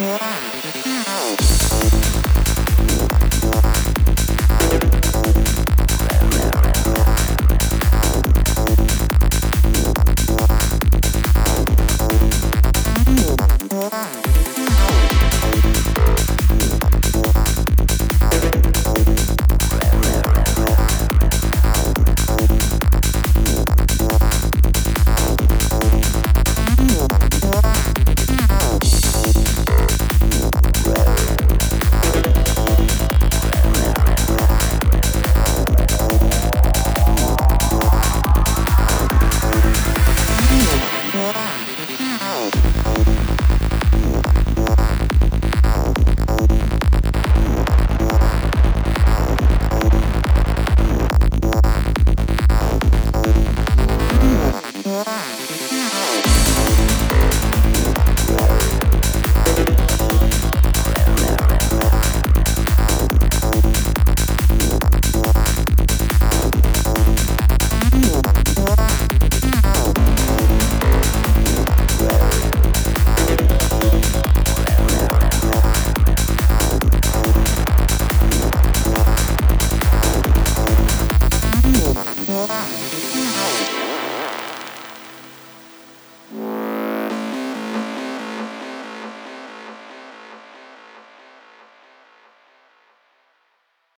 Yeah.